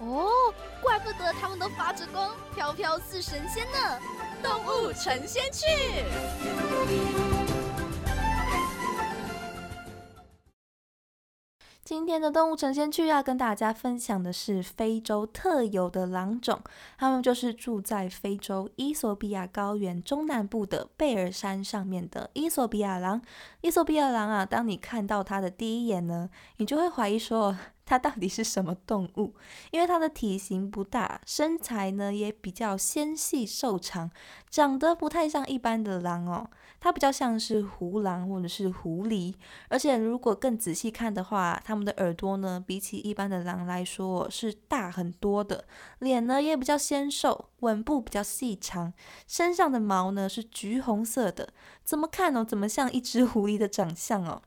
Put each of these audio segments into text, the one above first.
哦，怪不得他们都发着光，飘飘似神仙呢！动物成仙去。今天的动物成仙去要跟大家分享的是非洲特有的狼种，它们就是住在非洲伊索比亚高原中南部的贝尔山上面的伊索比亚狼。伊索比亚狼啊，当你看到它的第一眼呢，你就会怀疑说。它到底是什么动物？因为它的体型不大，身材呢也比较纤细瘦长，长得不太像一般的狼哦，它比较像是狐狼或者是狐狸。而且如果更仔细看的话，它们的耳朵呢比起一般的狼来说是大很多的，脸呢也比较纤瘦，吻部比较细长，身上的毛呢是橘红色的，怎么看哦，怎么像一只狐狸的长相哦？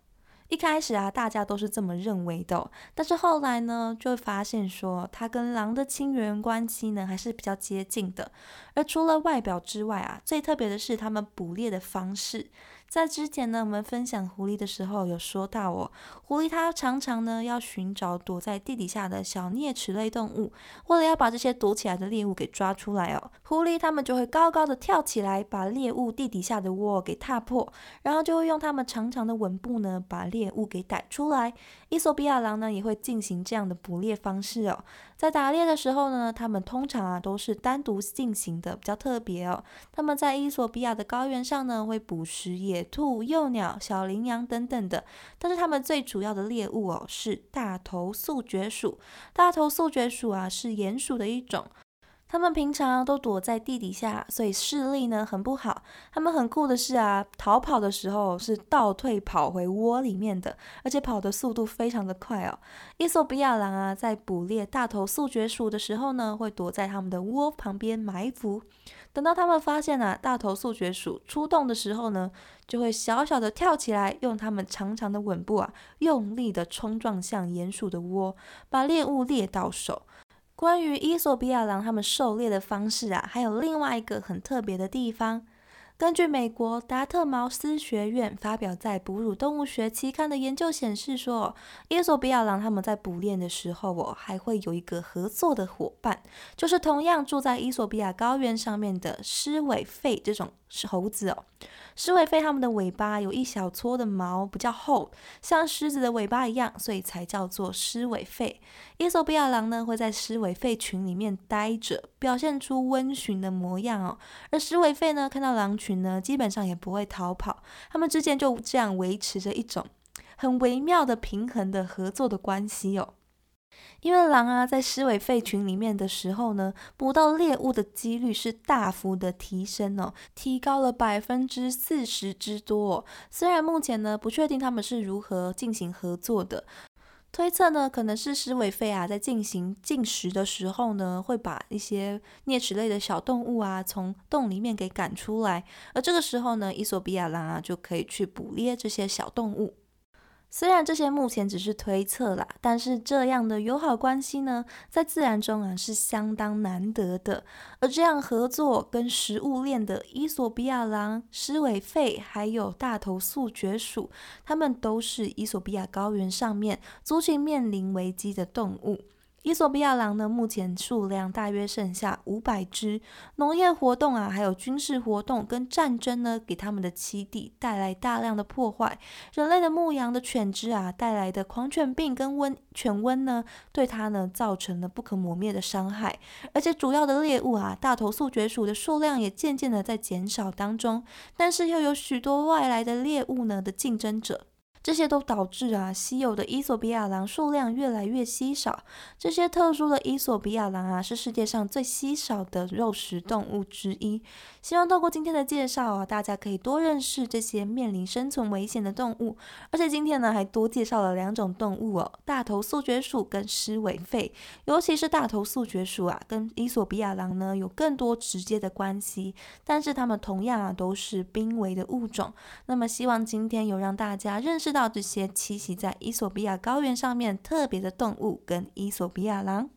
一开始啊，大家都是这么认为的，但是后来呢，就发现说它跟狼的亲缘关系呢还是比较接近的。而除了外表之外啊，最特别的是它们捕猎的方式。在之前呢，我们分享狐狸的时候有说到哦，狐狸它常常呢要寻找躲在地底下的小啮齿类动物，为了要把这些躲起来的猎物给抓出来哦，狐狸它们就会高高的跳起来，把猎物地底下的窝给踏破，然后就会用它们长长的吻部呢把猎物给逮出来。伊索比亚狼呢也会进行这样的捕猎方式哦，在打猎的时候呢，它们通常啊都是单独进行的，比较特别哦。它们在伊索比亚的高原上呢会捕食野。兔、幼鸟、小羚羊等等的，但是它们最主要的猎物哦是大头速蕨鼠。大头速蕨鼠啊是鼹鼠的一种，它们平常都躲在地底下，所以视力呢很不好。它们很酷的是啊，逃跑的时候是倒退跑回窝里面的，而且跑的速度非常的快哦。伊索比亚狼啊在捕猎大头速绝鼠的时候呢，会躲在它们的窝旁边埋伏。等到他们发现啊，大头速绝鼠出动的时候呢，就会小小的跳起来，用它们长长的吻部啊，用力的冲撞向鼹鼠的窝，把猎物猎到手。关于伊索比亚狼它们狩猎的方式啊，还有另外一个很特别的地方。根据美国达特茅斯学院发表在《哺乳动物学》期刊的研究显示，说伊索比亚狼他们在捕猎的时候，哦，还会有一个合作的伙伴，就是同样住在伊索比亚高原上面的狮尾狒这种是猴子哦。狮尾狒它们的尾巴有一小撮的毛，比较厚，像狮子的尾巴一样，所以才叫做狮尾狒。伊索比亚狼呢会在狮尾狒群里面待着，表现出温驯的模样哦。而狮尾狒呢看到狼群呢，基本上也不会逃跑，它们之间就这样维持着一种很微妙的平衡的合作的关系哦。因为狼啊，在狮尾狒群里面的时候呢，捕到猎物的几率是大幅的提升哦，提高了百分之四十之多。虽然目前呢不确定他们是如何进行合作的，推测呢可能是狮尾狒啊在进行进食的时候呢，会把一些啮齿类的小动物啊从洞里面给赶出来，而这个时候呢，伊索比亚狼啊就可以去捕猎这些小动物。虽然这些目前只是推测啦，但是这样的友好关系呢，在自然中啊是相当难得的。而这样合作跟食物链的伊索比亚狼、狮尾狒还有大头素绝鼠，它们都是伊索比亚高原上面族群面临危机的动物。伊索比亚狼呢，目前数量大约剩下五百只。农业活动啊，还有军事活动跟战争呢，给他们的栖地带来大量的破坏。人类的牧羊的犬只啊，带来的狂犬病跟瘟犬瘟呢，对它呢造成了不可磨灭的伤害。而且主要的猎物啊，大头速绝鼠的数量也渐渐的在减少当中。但是又有许多外来的猎物呢的竞争者。这些都导致啊，稀有的伊索比亚狼数量越来越稀少。这些特殊的伊索比亚狼啊，是世界上最稀少的肉食动物之一。希望透过今天的介绍啊，大家可以多认识这些面临生存危险的动物。而且今天呢，还多介绍了两种动物哦，大头速决鼠跟狮尾狒。尤其是大头速决鼠啊，跟伊索比亚狼呢有更多直接的关系。但是它们同样啊，都是濒危的物种。那么希望今天有让大家认识知道这些栖息在伊索比亚高原上面特别的动物跟伊索比亚狼。